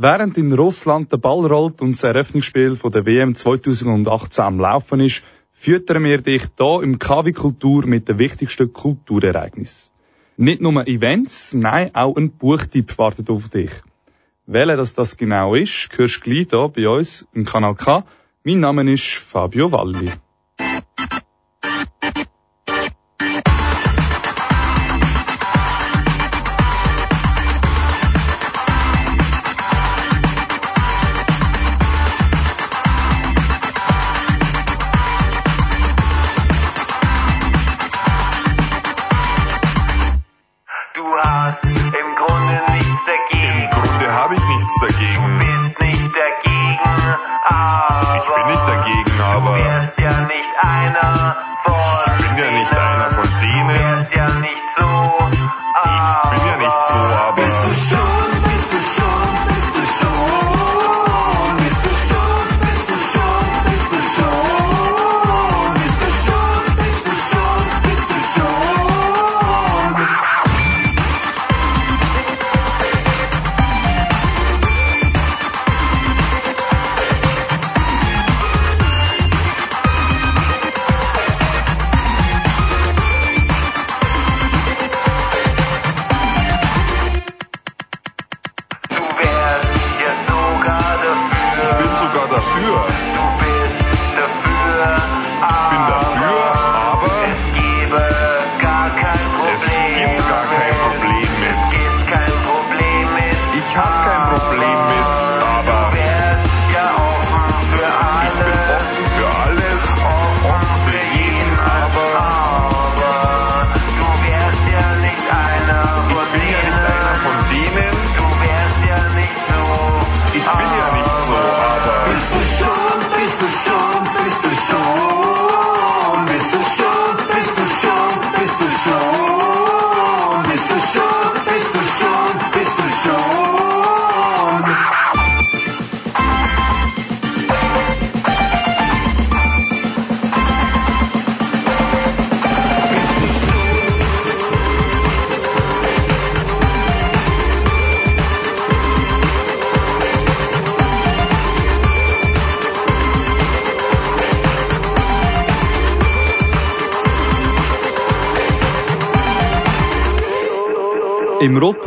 Während in Russland der Ball rollt und das Eröffnungsspiel von der WM 2018 am Laufen ist, füttern wir dich hier im KW Kultur mit den wichtigsten Kulturereignissen. Nicht nur Events, nein, auch ein Buchtipp wartet auf dich. Welcher das, das genau ist, hörst du gleich hier bei uns im Kanal K. Mein Name ist Fabio Valli. Im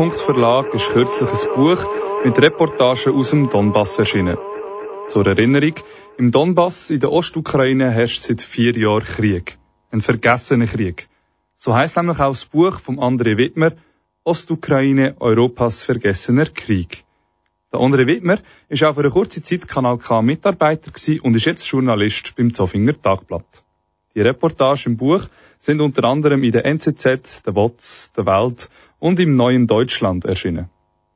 Rotpunkt Verlag ist kürzlich ein Buch mit Reportagen aus dem Donbass erschienen. Zur Erinnerung, im Donbass in der Ostukraine herrscht seit vier Jahren Krieg. Ein vergessener Krieg. So heißt nämlich auch das Buch vom André Wittmer, Ostukraine, Europas vergessener Krieg. Der André Wittmer ist auch für eine kurze Zeit Kanal K Mitarbeiter und ist jetzt Journalist beim Zofinger Tagblatt. Die Reportagen im Buch sind unter anderem in der NZZ, der WOTS, der Welt und im Neuen Deutschland erschienen.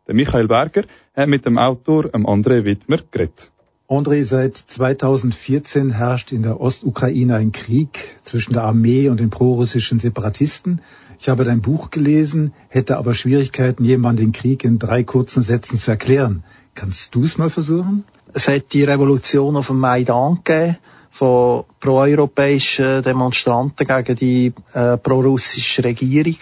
Der Michael Berger hat mit dem Autor André Wittmer geredet. André, seit 2014 herrscht in der Ostukraine ein Krieg zwischen der Armee und den prorussischen Separatisten. Ich habe dein Buch gelesen, hätte aber Schwierigkeiten, jemandem den Krieg in drei kurzen Sätzen zu erklären. Kannst du es mal versuchen? Es hat die Revolution auf dem Maidan gegeben von proeuropäischen Demonstranten gegen die äh, prorussische Regierung.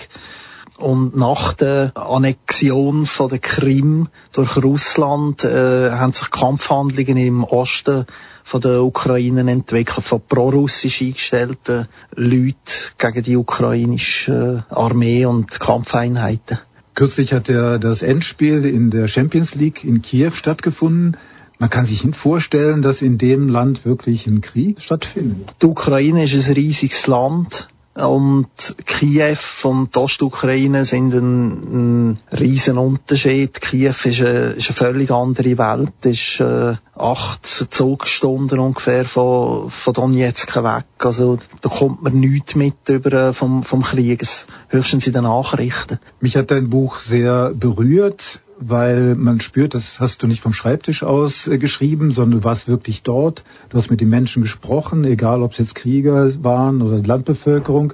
Und nach der Annexion von der Krim durch Russland äh, haben sich Kampfhandlungen im Osten von der Ukraine entwickelt, von prorussisch eingestellten Leuten gegen die ukrainische Armee und Kampfeinheiten. Kürzlich hat der, das Endspiel in der Champions League in Kiew stattgefunden. Man kann sich nicht vorstellen, dass in dem Land wirklich ein Krieg stattfindet. Die Ukraine ist ein riesiges Land. Und Kiew und Ostukraine sind ein, ein riesen Unterschied. Kiew ist eine, ist eine völlig andere Welt, ist äh, acht Zugstunden ungefähr von, von Donetsk weg. Also da kommt man nichts mit über äh, vom, vom Krieg, höchstens in den Nachrichten. Mich hat dein Buch sehr berührt weil man spürt, das hast du nicht vom Schreibtisch aus äh, geschrieben, sondern du warst wirklich dort. Du hast mit den Menschen gesprochen, egal ob es jetzt Krieger waren oder Landbevölkerung.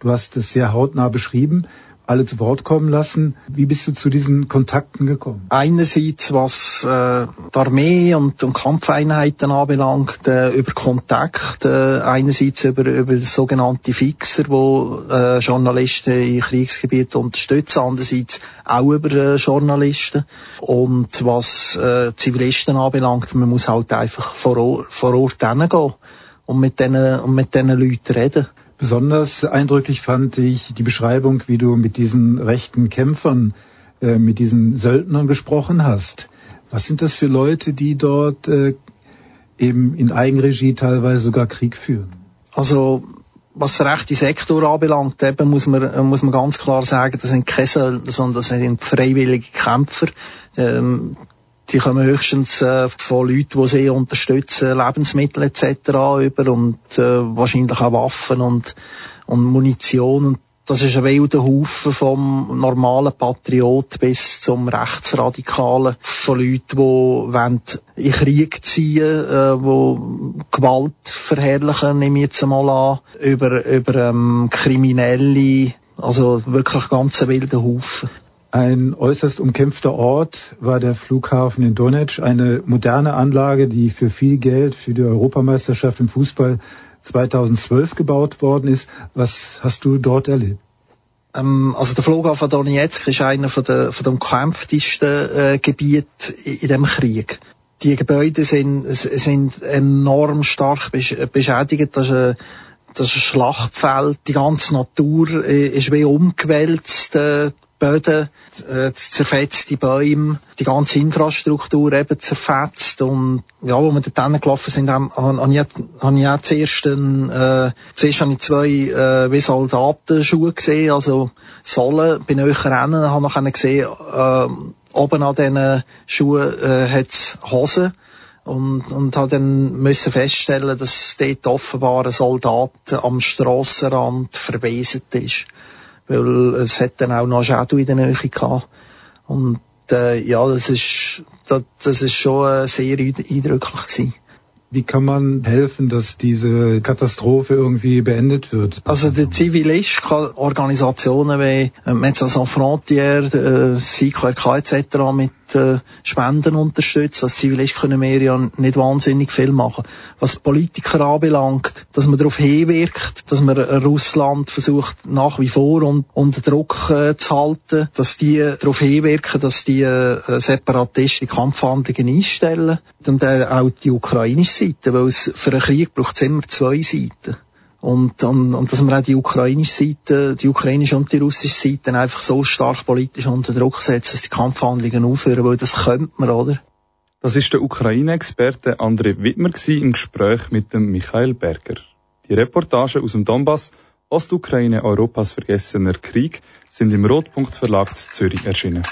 Du hast es sehr hautnah beschrieben. Alle zu Wort kommen lassen. Wie bist du zu diesen Kontakten gekommen? Einerseits, was äh, die Armee und, und Kampfeinheiten anbelangt, äh, über Kontakt, äh, einerseits über, über sogenannte Fixer, wo äh, Journalisten in Kriegsgebieten unterstützen, andererseits auch über äh, Journalisten. Und was äh, Zivilisten anbelangt, man muss halt einfach vor, Ort, vor Ort hingehen und mit diesen, und mit diesen Leuten reden. Besonders eindrücklich fand ich die Beschreibung, wie du mit diesen rechten Kämpfern, äh, mit diesen Söldnern gesprochen hast. Was sind das für Leute, die dort äh, eben in Eigenregie teilweise sogar Krieg führen? Also was der rechte Sektor anbelangt, eben muss man, muss man ganz klar sagen, das sind keine Söldner, sondern das sind freiwillige Kämpfer. Ähm, die kommen höchstens äh, von Leuten, die sie unterstützen, Lebensmittel etc. über und äh, wahrscheinlich auch Waffen und, und Munition. Und das ist ein wilder Haufen vom normalen Patriot bis zum Rechtsradikalen von Leuten, die in Krieg ziehen, äh, die Gewalt verherrlichen, nehme ich jetzt einmal an, über, über ähm, Kriminelle, also wirklich ganz ein wilder Haufen. Ein äußerst umkämpfter Ort war der Flughafen in Donetsk, eine moderne Anlage, die für viel Geld für die Europameisterschaft im Fußball 2012 gebaut worden ist. Was hast du dort erlebt? Ähm, also der Flughafen Donetsk ist einer von der, von der umkämpftesten äh, Gebiete in, dem Krieg. Die Gebäude sind, sind enorm stark beschädigt. Das ist ein, das ist ein Schlachtfeld. Die ganze Natur äh, ist wie umgewälzt. Äh, Böden, äh, zerfetzte Bäume, die ganze Infrastruktur eben zerfetzt und ja, wo wir dort gelaufen sind, habe hab ich, hab ich auch zuerst, einen, äh, zuerst habe ich zwei äh, wie Soldatenschuhe gesehen, also Sohlen, bin ich rennen, habe noch gesehen, äh, oben an diesen Schuhen äh, hat Hosen und, und habe dann müssen feststellen, dass dort offenbar ein Soldat am Strassenrand verwest ist weil es hat dann auch noch Shadow in der Nähe gehabt. Und äh, ja, das ist, das, das ist schon äh, sehr eindrücklich gewesen. Wie kann man helfen, dass diese Katastrophe irgendwie beendet wird? Also der Zivilist kann Organisationen wie äh, Médecins Sans Frontières, äh, CIKRK etc. mit äh, Spenden unterstützen. Als Zivilist können wir ja nicht wahnsinnig viel machen. Was Politiker anbelangt, dass man darauf hinwirkt, dass man Russland versucht nach wie vor un unter Druck äh, zu halten, dass die darauf hinwirken, dass die äh, Separatisten die Kampfhandlungen einstellen und äh, auch die ukrainische Seite, weil es für einen Krieg braucht es immer zwei Seiten. Und, und, und dass man auch die ukrainische Seite, die ukrainische und die russische Seite einfach so stark politisch unter Druck setzt, dass die Kampfhandlungen aufhören, weil das könnte man, oder? Das ist der Ukraine-Experte André Wittmer im Gespräch mit dem Michael Berger. Die Reportagen aus dem Donbass, Ostukraine, Europas vergessener Krieg, sind im Rotpunkt Verlag zu Zürich erschienen.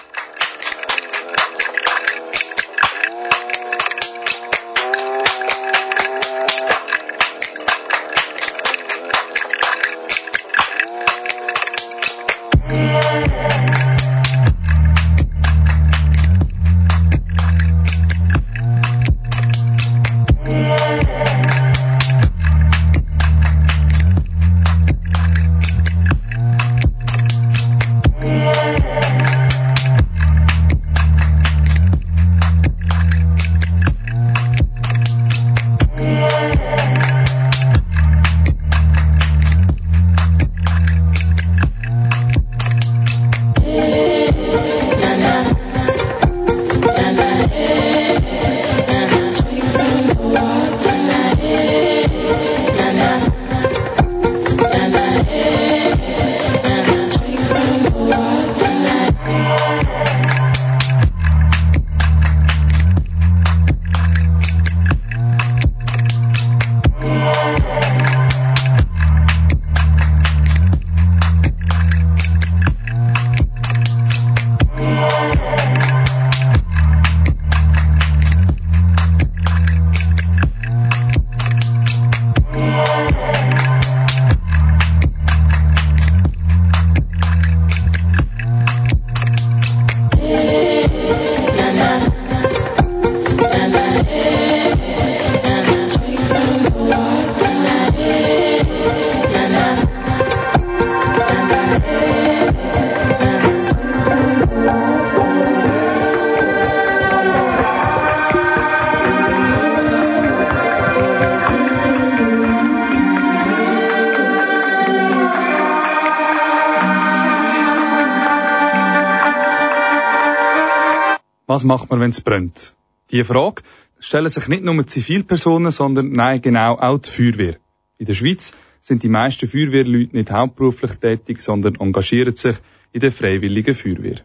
Wenn es brennt? Die Frage stellen sich nicht nur Zivilpersonen, sondern nein, genau auch die Feuerwehr. In der Schweiz sind die meisten Feuerwehrleute nicht hauptberuflich tätig, sondern engagieren sich in der freiwilligen Feuerwehr.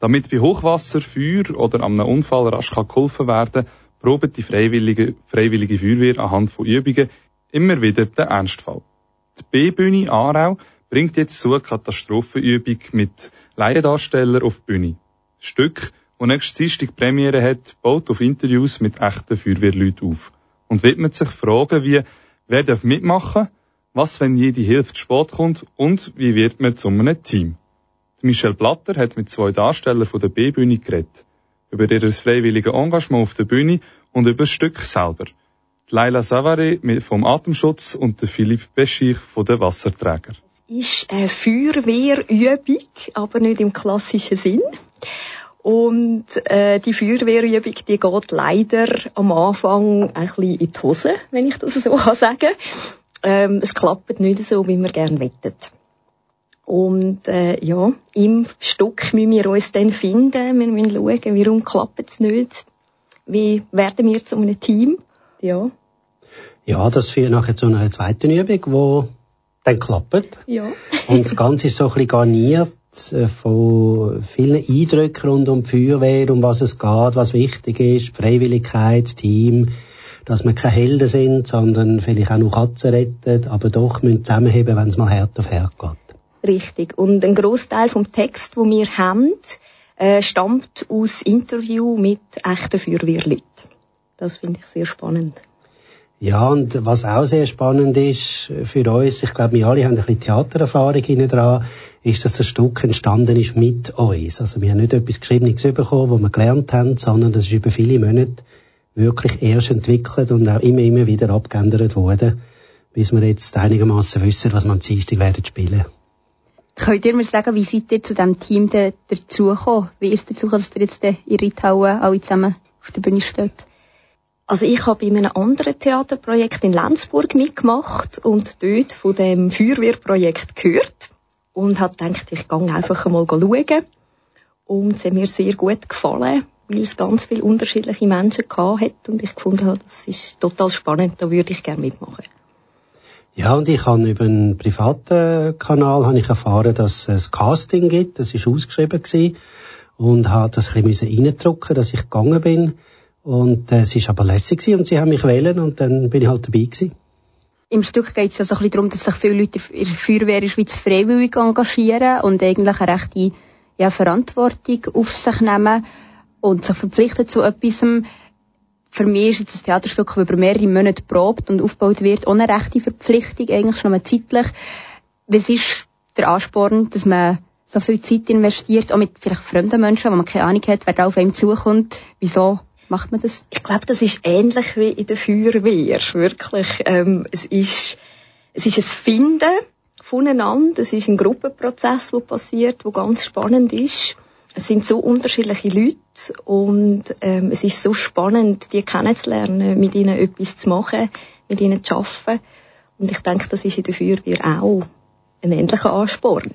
Damit bei Hochwasser, Feuer oder an einem Unfall rasch geholfen werden probt die freiwillige, freiwillige Feuerwehr anhand von Übungen immer wieder den Ernstfall. Die B-Bühne Aarau bringt jetzt so eine Katastrophenübung mit Laiendarstellern auf die Bühne. Stück, das nächste Dienstag Premiere hat, baut auf Interviews mit echten Feuerwehrleuten auf und widmet sich Fragen wie, wer darf mitmachen, was, wenn jede Hilfe zu spät kommt und wie wird man zu einem Team. Michelle Blatter hat mit zwei Darstellern von der B-Bühne geredet. Über ihr freiwilliges Engagement auf der Bühne und über das Stück selber. Die Laila Savary vom Atemschutz und Philipp Beschich von den Wasserträger. Ist eine Feuerwehrübung, aber nicht im klassischen Sinn. Und äh, die Feuerwehrübung, die geht leider am Anfang ein bisschen in die Hose, wenn ich das so sagen kann. Ähm, es klappt nicht so, wie wir gerne wettet. Und äh, ja, im Stück müssen wir uns dann finden. Wir müssen schauen, warum klappt es nicht. Wie werden wir zu einem Team? Ja. Ja, das führt nachher zu einer zweiten Übung, die dann klappt. Ja. Und das Ganze ist so ein bisschen garniert von vielen Eindrücken rund um die Feuerwehr, um was es geht, was wichtig ist, Freiwilligkeit, Team, dass wir keine Helden sind, sondern vielleicht auch noch Katzen retten, aber doch müssen zusammenheben, wenn es mal hart auf hart geht. Richtig. Und ein Großteil vom Text, wo wir haben, äh, stammt aus Interview mit echten Feuerwehrleuten. Das finde ich sehr spannend. Ja, und was auch sehr spannend ist für uns, ich glaube, wir alle haben ein bisschen Theatererfahrung hinten dran, ist, dass das Stück entstanden ist mit uns. Also wir haben nicht etwas Geschriebenes bekommen, wo wir gelernt haben, sondern das ist über viele Monate wirklich erst entwickelt und auch immer, immer wieder abgeändert worden, bis wir jetzt einigermaßen wissen, was wir am Dienstag werden spielen. Könnt ihr mir sagen, wie seid ihr zu diesem Team dazugekommen? Wie ist es dazu dass ihr jetzt in Reithauen alle zusammen auf der Bühne steht? Also ich habe in einem anderen Theaterprojekt in Lenzburg mitgemacht und dort von dem Feuerwehrprojekt gehört und habe gedacht, ich gehe einfach mal schauen. Und es hat mir sehr gut gefallen, weil es ganz viele unterschiedliche Menschen hat und ich gefunden habe, das ist total spannend, da würde ich gerne mitmachen. Ja, und ich habe über einen privaten Kanal habe ich erfahren, dass es Casting gibt. Das ist ausgeschrieben gewesen. Und habe das ein bisschen reindrücken, dass ich gegangen bin. Und äh, es ist aber lässig gewesen und sie haben mich wählen und dann bin ich halt dabei gewesen. Im Stück geht es ja so ein bisschen darum, dass sich viele Leute in der Feuerwehr in der Schweiz freiwillig engagieren und eigentlich eine rechte ja, Verantwortung auf sich nehmen und sich verpflichten zu etwas für mich ist jetzt ein Theaterstück, das über mehrere Monate probt und aufgebaut wird, ohne rechte Verpflichtung, eigentlich schon mal zeitlich. Was ist der Ansporn, dass man so viel Zeit investiert, auch mit vielleicht fremden Menschen, wo man keine Ahnung hat, wer da auf einem zukommt? Wieso macht man das? Ich glaube, das ist ähnlich wie in der Feuerwehr, wirklich. Ähm, es ist, es ist ein Finden voneinander, es ist ein Gruppenprozess, der passiert, der ganz spannend ist es sind so unterschiedliche Leute und ähm, es ist so spannend, die kennenzulernen, mit ihnen etwas zu machen, mit ihnen zu arbeiten. Und ich denke, das ist in der Feuerwehr auch ein ähnlicher Ansporn.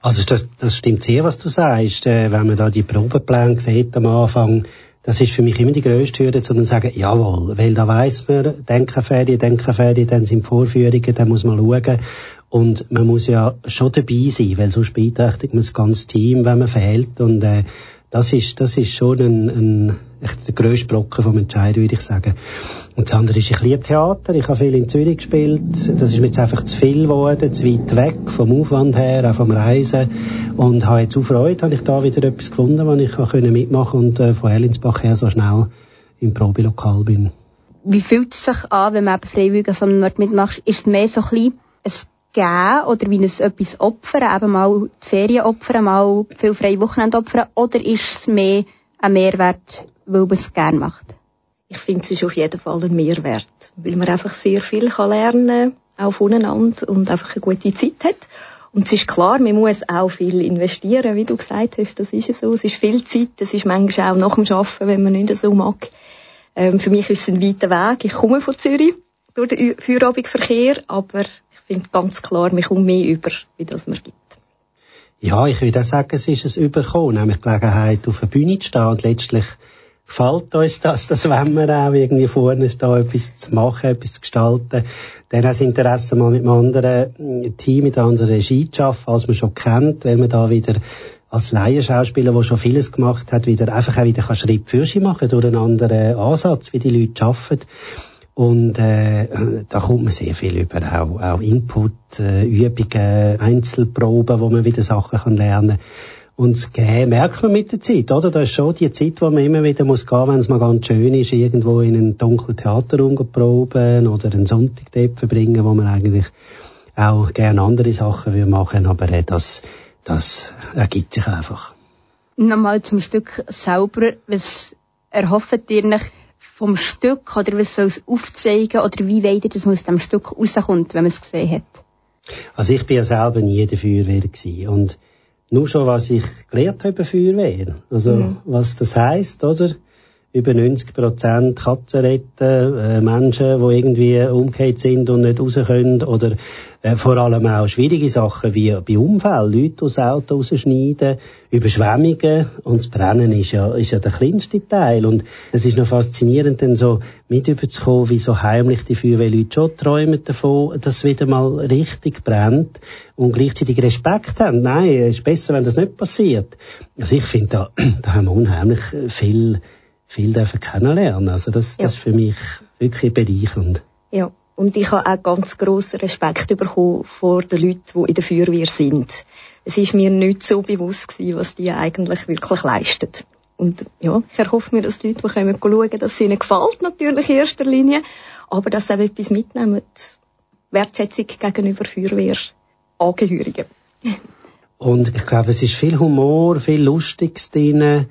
Also das, das stimmt sehr, was du sagst. Äh, wenn man da die Probepläne sieht am Anfang, das ist für mich immer die grösste Hürde, zu sagen, jawohl, weil da weiss man, Denkenferien, Denkenferien, dann sind Vorführungen, dann muss man schauen. Und man muss ja schon dabei sein, weil sonst beeinträchtigt man das ganze Team, wenn man fehlt. Und äh, das ist, das ist schon ein, ein echt der grösste Brocken vom Entscheid, würde ich sagen. Und das andere ist, ich liebe Theater. Ich habe viel in Zürich gespielt. Das ist mir jetzt einfach zu viel geworden, zu weit weg vom Aufwand her, auch vom Reisen. Und habe jetzt auch Freude, habe ich da wieder etwas gefunden, wo ich auch mitmachen und äh, von Erlinsbach her so schnell im Probelokal bin. Wie fühlt es sich an, wenn man eben freiwillig an so einem Ort mitmacht? Ist es mehr so ein bisschen geben oder wie es etwas opfern, eben mal die Ferien opfern, mal viel freie Wochenende opfern, oder ist es mehr ein Mehrwert, weil man es gerne macht? Ich finde, es ist auf jeden Fall ein Mehrwert, weil man einfach sehr viel kann lernen kann, auch voneinander und einfach eine gute Zeit hat. Und es ist klar, man muss auch viel investieren, wie du gesagt hast, das ist so. Es ist viel Zeit, es ist manchmal auch nach dem Arbeiten, wenn man nicht so mag. Ähm, für mich ist es ein weiter Weg. Ich komme von Zürich durch den Feierabendverkehr, aber finde ganz klar, man kommt mehr über, wie das man gibt. Ja, ich würde auch sagen, es ist ein Überkommen, nämlich Gelegenheit, auf der Bühne zu stehen und letztlich gefällt uns das, das wenn wir auch irgendwie vorne stehen, etwas zu machen, etwas zu gestalten. Dann auch das Interesse mal mit einem anderen Team, mit einer anderen Regie zu arbeiten, als man schon kennt, weil man da wieder als Laienschauspieler, der schon vieles gemacht hat, wieder einfach auch wieder Schritt für sich machen durch einen anderen Ansatz, wie die Leute arbeiten. Und äh, da kommt man sehr viel über, auch, auch Input, äh, Übungen, Einzelproben, wo man wieder Sachen kann lernen und das merkt man mit der Zeit, oder? Das ist schon die Zeit, wo man immer wieder muss gehen, wenn es mal ganz schön ist, irgendwo in einen dunklen Theaterraum proben oder einen Sonntag dort verbringen, wo man eigentlich auch gerne andere Sachen will machen, aber äh, das, das ergibt sich einfach. Nochmal zum Stück selber, was erhofft ihr nicht vom Stück oder was soll es aufzeigen oder wie weit ihr das aus dem Stück rauskommt, wenn man es gesehen hat? Also ich bin ja selber nie in der Feuerwehr gewesen und nur schon, was ich gelernt habe über Feuerwehr. Also, mhm. was das heisst, oder? Über 90 Prozent Katzen retten, äh, Menschen, die irgendwie umgekehrt sind und nicht raus können, oder äh, vor allem auch schwierige Sachen wie bei Unfällen, Leute aus Auto rausschneiden, Überschwemmungen und das Brennen ist ja, ist ja der kleinste Teil. Und es ist noch faszinierend, dann so mit überzukommen, wie so heimlich die Feuerwehrleute schon träumen davon, dass es wieder mal richtig brennt und gleichzeitig Respekt haben. Nein, es ist besser, wenn das nicht passiert. Also ich finde, da, da haben wir unheimlich viel, viel dürfen kennenlernen. Also das, ja. das ist für mich wirklich bereichernd. Ja. Und ich habe auch ganz grossen Respekt bekommen vor den Leuten, die in der Feuerwehr sind. Es ist mir nicht so bewusst gewesen, was die eigentlich wirklich leisten. Und ja, ich erhoffe mir, dass die Leute, die kommen, schauen, dass es ihnen gefällt, natürlich in erster Linie, aber dass sie auch etwas mitnehmen, Wertschätzung gegenüber Feuerwehr Angehörigen. Und ich glaube, es ist viel Humor, viel Lustiges drin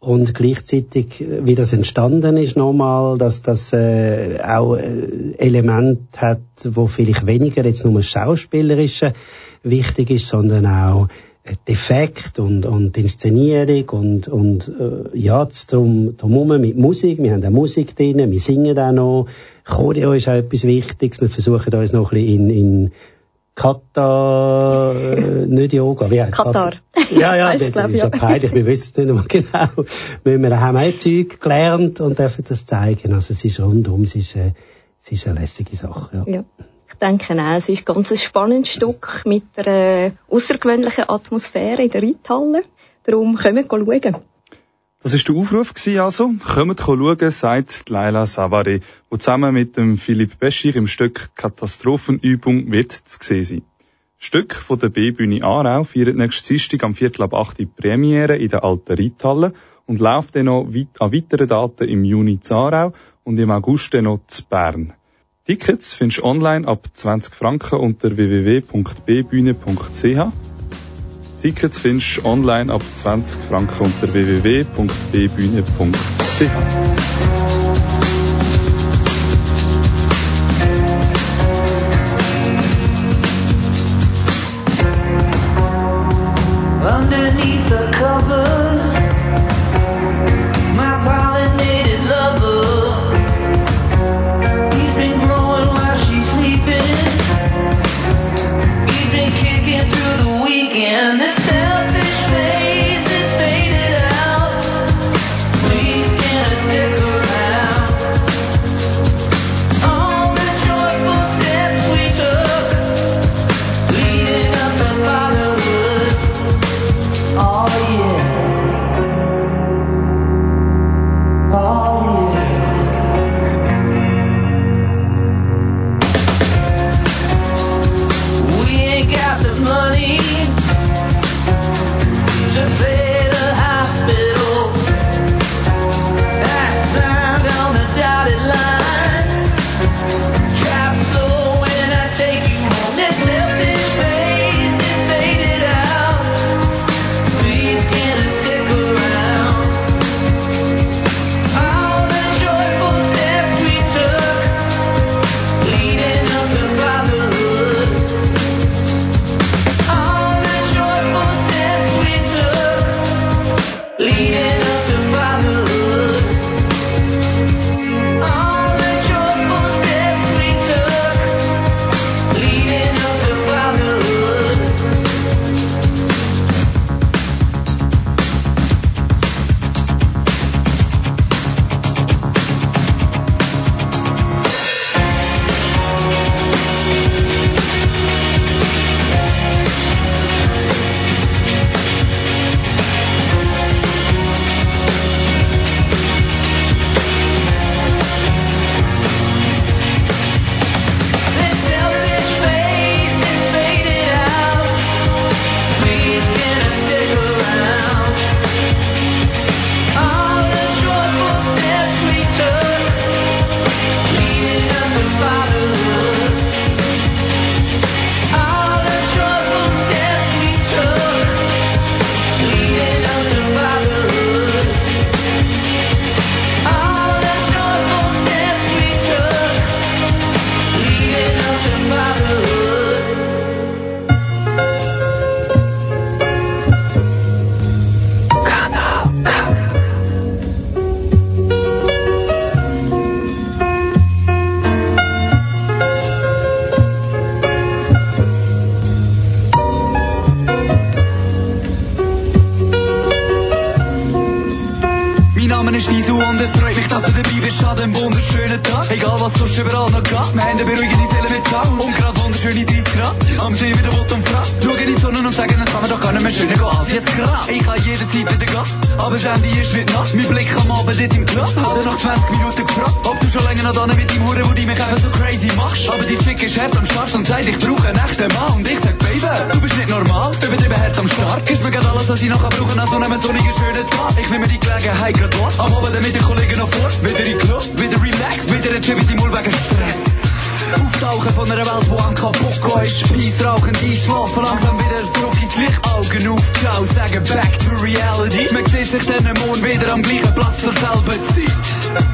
und gleichzeitig, wie das entstanden ist nochmal, dass das äh, auch äh, Element hat, wo vielleicht weniger jetzt nur Schauspielerische wichtig ist, sondern auch Defekt und, und Inszenierung und, und äh, ja, drum, drum mit Musik. Wir haben auch Musik drin, wir singen auch noch. Choreo ist auch etwas Wichtiges. Wir versuchen uns noch ein bisschen in, in Kata, äh, nicht Yoga, wie heißt Katar. Ja, ja, das, ist ja peinlich, wir wissen es nicht mehr genau. Wir haben auch Zeug gelernt und dürfen das zeigen. Also es ist rundum, es ist, äh, es ist eine lässige Sache. Ja. ja. Ich denke auch, es ist ganz ein spannendes Stück mit einer außergewöhnlichen Atmosphäre in der Reithalle. Darum können wir schauen. Das war der Aufruf also. Kommt schauen, sagt Laila Savary, die zusammen mit dem Philipp Beschir im Stück Katastrophenübung wird zu sehen sein. Das Stück von der B-Bühne Aarau feiert nächstes Dienstag am Viertel ab 8 Uhr Premiere in der alten Reithalle und läuft dann noch an weiteren Daten im Juni zu Aarau und im August dann noch zu Bern. Tickets findest du online ab 20 Franken unter www.bbühne.ch Tickets findest du online ab 20 Franken unter www.bbühne.ch. Oh yeah. Geht, wir haben eine beruhigende Seele mit Tag und gerade wunderschöne 30 Grad. Am See wieder Wut und Frau. Schauen in die Sonne und sagen, es kann man doch gar nicht mehr schöner gehen als jetzt gerade. Ich kann jederzeit wieder gehen, aber das Ende ist wird Nacht. Mein Blick am Abend dort im Club, hat er nach 20 Minuten gefragt, ob du schon länger noch da mit deinem Huren, wo die mich einfach so crazy machst. Aber die Chick ist hart am Start und sagt, ich brauche einen echten Mann und ich sag, Baby, du bist nicht normal, übertrieben hart am Start. Gibst mir gerade alles, was ich nachher brauche, an so einem sonnigen schönen Tag. Ich nehme die Gelegenheit gerade wahr, am Abend mit den Kollegen noch vor, wieder in Club, wieder relax, wieder ein Chip mit dem wegen Stress. Auftauchen von einer Welt, wo am kaputt ist. Peace rauchen, einschlafen, langsam wieder zurück ins Licht. Augen auf, ciao, sagen back to reality. Man sieht sich dann morgen wieder am gleichen Platz zur selben Zeit.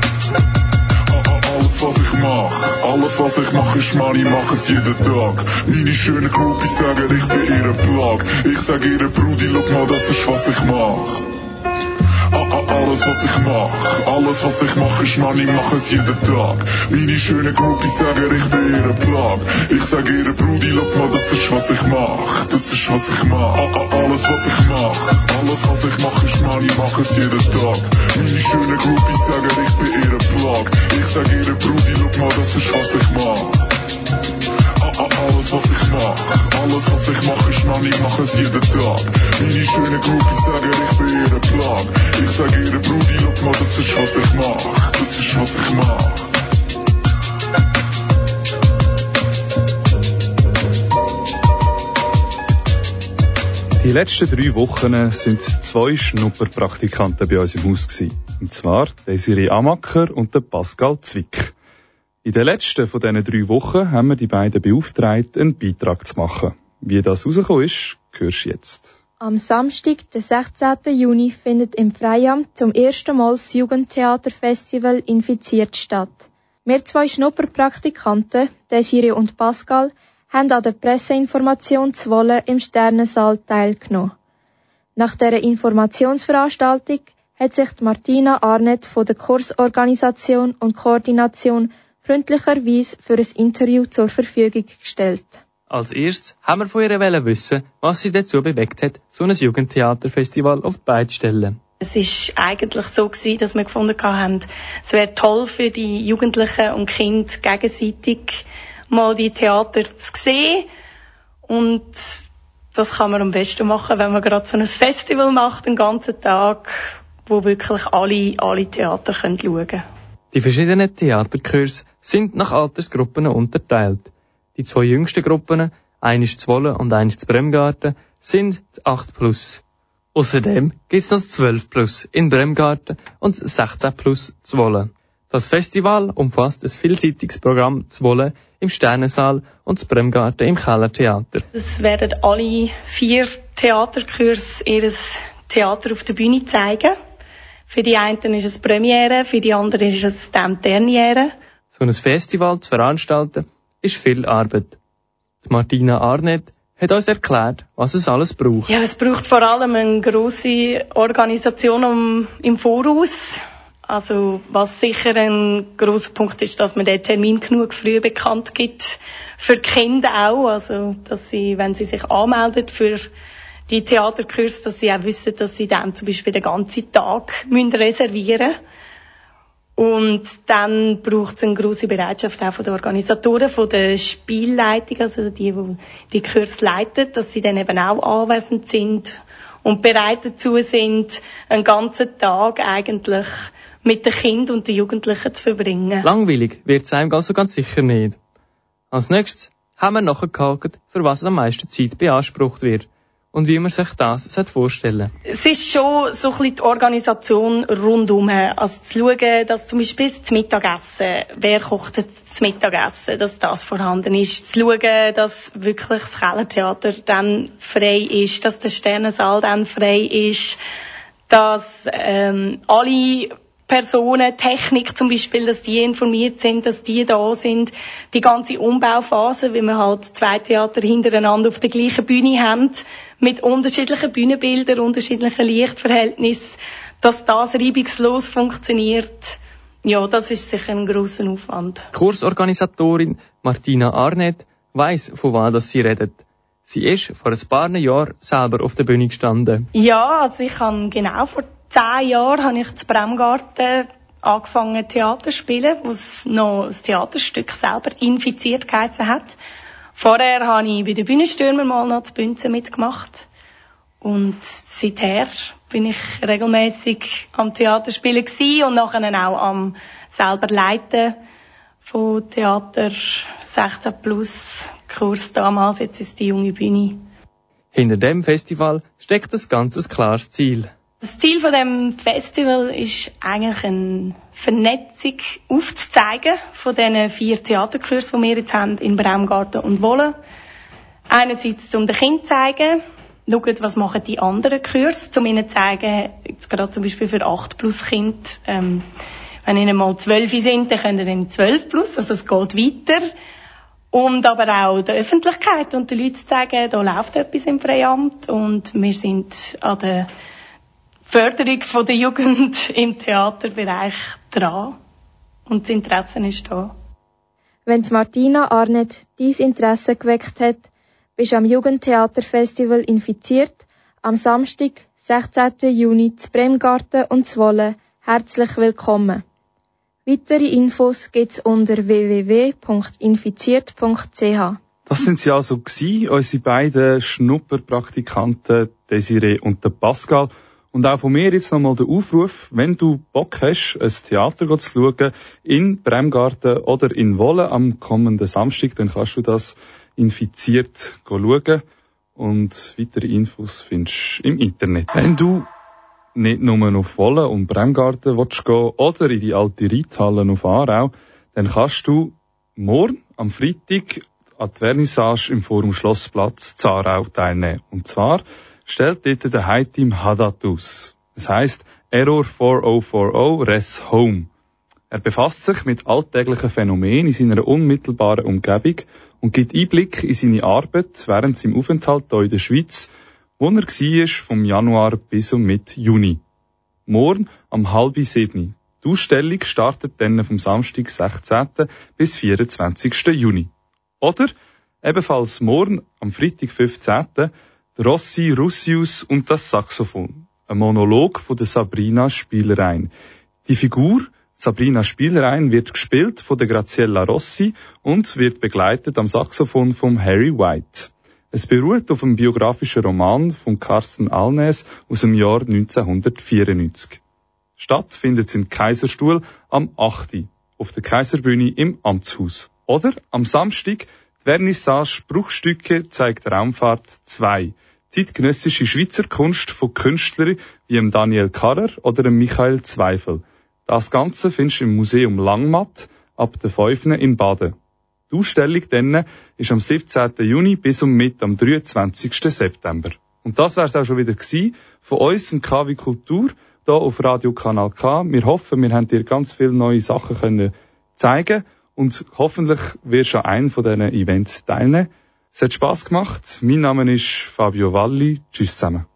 Alles was ich mach, alles was ich mache ist Money, mach es jeden Tag. Meine schönen Groupies sagen, ich bin ihre Plag. Ich sag ihre Brudi, schau mal, das ist was ich mach. Alles was ich mach, alles was ich mach ist Money, mach es jeden Tag. Meine schönen Groupies sagen, ich bin ihre Plag. Ich sag ihre Brudi, schau mal, das ist was ich mach. Das ist was ich mach. Alles was ich mach, alles was ich mach ist Money, mach es jeden Tag. Meine schönen Groupies sagen, ich bin ihre Plag. Ich sag ihre Brudi, schau mal, das ist was ich mach. Alles was ich mach, alles was ich mach ist Money, mach es jeden Tag. Meine schönen Groupies sagen, ich bin ihre Plag. Ich sag ihre Brudi, schau mal, das ist was ich mach. Das ist was ich mach. Die letzten drei Wochen sind zwei Schnupperpraktikanten bei uns im Haus gewesen. Und zwar Desiree Amacker und der Pascal Zwick. In den letzten von diesen drei Wochen haben wir die beiden beauftragt, einen Beitrag zu machen. Wie das rausgekommen ist, hörst du jetzt. Am Samstag, den 16. Juni, findet im Freiamt zum ersten Mal das Jugendtheaterfestival Infiziert statt. Wir zwei Schnupperpraktikanten, Desiree und Pascal, haben an der Presseinformation Zwolle im Sternensaal teilgenommen. Nach dieser Informationsveranstaltung hat sich Martina Arnett von der Kursorganisation und Koordination freundlicherweise für ein Interview zur Verfügung gestellt. Als erstes haben wir von ihr wissen, was sie dazu bewegt hat, so ein Jugendtheaterfestival auf die Beine zu stellen. Es ist eigentlich so gewesen, dass wir gefunden haben, es wäre toll für die Jugendlichen und Kinder gegenseitig mal die Theater zu sehen. Und das kann man am besten machen, wenn man gerade so ein Festival macht, den ganzen Tag, wo wirklich alle, alle Theater können schauen können. Die verschiedenen Theaterkurse sind nach Altersgruppen unterteilt. Die zwei jüngsten Gruppen, eines Zwolle und eines Bremgarten, sind 8 plus. Außerdem gibt es das 12 plus in Bremgarten und 16 plus Zwolle. Das Festival umfasst ein vielseitiges Programm Zwolle im Sternensaal und das Bremgarten im Kellertheater. Es werden alle vier Theaterkurs ihres Theater auf der Bühne zeigen. Für die einen ist es Premiere, für die anderen ist es dann Derniere. So ein Festival zu veranstalten, ist viel Arbeit. Die Martina Arnett hat uns erklärt, was es alles braucht. Ja, es braucht vor allem eine grosse Organisation im Voraus. Also, was sicher ein großer Punkt ist, dass man den Termin genug früh bekannt gibt. Für die Kinder auch. Also, dass sie, wenn sie sich anmelden für die Theaterkurs, dass sie auch wissen, dass sie dann zum Beispiel den ganzen Tag müssen reservieren müssen. Und dann braucht es eine grosse Bereitschaft auch von den Organisatoren, von der Spielleitung, also die, die die Kurs leiten, dass sie dann eben auch anwesend sind und bereit dazu sind, einen ganzen Tag eigentlich mit den Kindern und den Jugendlichen zu verbringen. Langweilig wird es einem also ganz sicher nicht. Als nächstes haben wir nachgehakt, für was am meisten Zeit beansprucht wird und wie man sich das vorstellen Es ist schon so ein bisschen die Organisation rundum. Also zu schauen, dass zum Beispiel das Mittagessen, wer kocht das Mittagessen, dass das vorhanden ist. Zu schauen, dass wirklich das Kellertheater dann frei ist, dass der Sternensaal dann frei ist, dass ähm, alle Personen, Technik zum Beispiel, dass die informiert sind, dass die da sind. Die ganze Umbauphase, wie wir halt zwei Theater hintereinander auf der gleichen Bühne haben, mit unterschiedlichen Bühnenbildern, unterschiedlichen Lichtverhältnissen, dass das reibungslos funktioniert. Ja, das ist sicher ein grosser Aufwand. Kursorganisatorin Martina Arnett weiss, von was sie redet. Sie ist vor ein paar Jahren selber auf der Bühne gestanden. Ja, also ich habe genau vor zehn Jahren habe ich zu Bremgarten angefangen Theater zu spielen, wo es noch das Theaterstück selber infiziert geheißen hat. Vorher habe ich bei den Bühnenstürmer mal noch zu Bünzen mitgemacht. Und seither bin ich regelmäßig am Theaterspielen gewesen und nachher auch am selber Leiten von Theater 16 plus Kurs damals, jetzt ist die junge Bühne. Hinter dem Festival steckt ein ganz klares Ziel. Das Ziel von dem Festival ist eigentlich eine Vernetzung aufzuzeigen von diesen vier Theaterkursen, die wir jetzt haben in Braumgarten und Wolle. Einerseits um den Kindern zu zeigen, schauen, was machen die anderen Kurse, um ihnen zu zeigen, jetzt gerade zum Beispiel für 8 plus Kind, ähm, wenn ihnen mal 12 sind, dann können ihnen 12 plus, also es geht weiter. Und aber auch der Öffentlichkeit und den Leuten zu sagen, da läuft etwas im Freiamt und wir sind an der Förderung von der Jugend im Theaterbereich dran. Und das Interesse ist da. Wenn Martina Arnett dies Interesse geweckt hat, bist am Jugendtheaterfestival infiziert, am Samstag, 16. Juni, zu Bremgarten und Zwolle. Herzlich willkommen. Weitere Infos gibt's unter www.infiziert.ch. Das sind sie also gewesen, unsere beiden Schnupperpraktikanten Desiree und der Pascal. Und auch von mir jetzt nochmal der Aufruf, wenn du Bock hast, ein Theater zu schauen, in Bremgarten oder in Wolle am kommenden Samstag, dann kannst du das infiziert schauen. Und weitere Infos findest du im Internet. Wenn du nicht nur auf Wolle und Bremgarten willst gehen oder in die alte Reithalle auf Aarau, dann kannst du morgen am Freitag an die Vernissage im Forum Schlossplatz Zarau teilnehmen. Und zwar stellt dort der High-Team Haddad aus. Es heisst Error 4040 Res Home. Er befasst sich mit alltäglichen Phänomenen in seiner unmittelbaren Umgebung und gibt Einblick in seine Arbeit während seinem Aufenthalt hier in der Schweiz, wo er war vom Januar bis und mit Juni. Morgen am halb sieben. Die Ausstellung startet dann vom Samstag, 16. bis 24. Juni. Oder ebenfalls morgen am Freitag, 15. Rossi Russius und das Saxophon. Ein Monolog von der Sabrina Spielerein. Die Figur Sabrina Spielerein wird gespielt von der Graziella Rossi und wird begleitet am Saxophon von Harry White. Es beruht auf einem biografischen Roman von Carsten Alnes aus dem Jahr 1994. Statt findet in Kaiserstuhl am 8. auf der Kaiserbühne im Amtshaus. Oder am Samstag die Vernissage Bruchstücke zeigt Raumfahrt 2 zeitgenössische Schweizer Kunst von Künstlern wie dem Daniel Karrer oder dem Michael Zweifel. Das Ganze findest du im Museum Langmatt ab der 5. in Baden. Die Ausstellung dann ist am 17. Juni bis um mit am 23. September. Und das wär's auch schon wieder gewesen von uns im KW Kultur hier auf Radio Kanal K. Wir hoffen, wir haben dir ganz viele neue Sachen können zeigen und hoffentlich wirst du an einem von diesen Events teilnehmen. Es hat Spass gemacht. Mein Name ist Fabio Valli. Tschüss zusammen.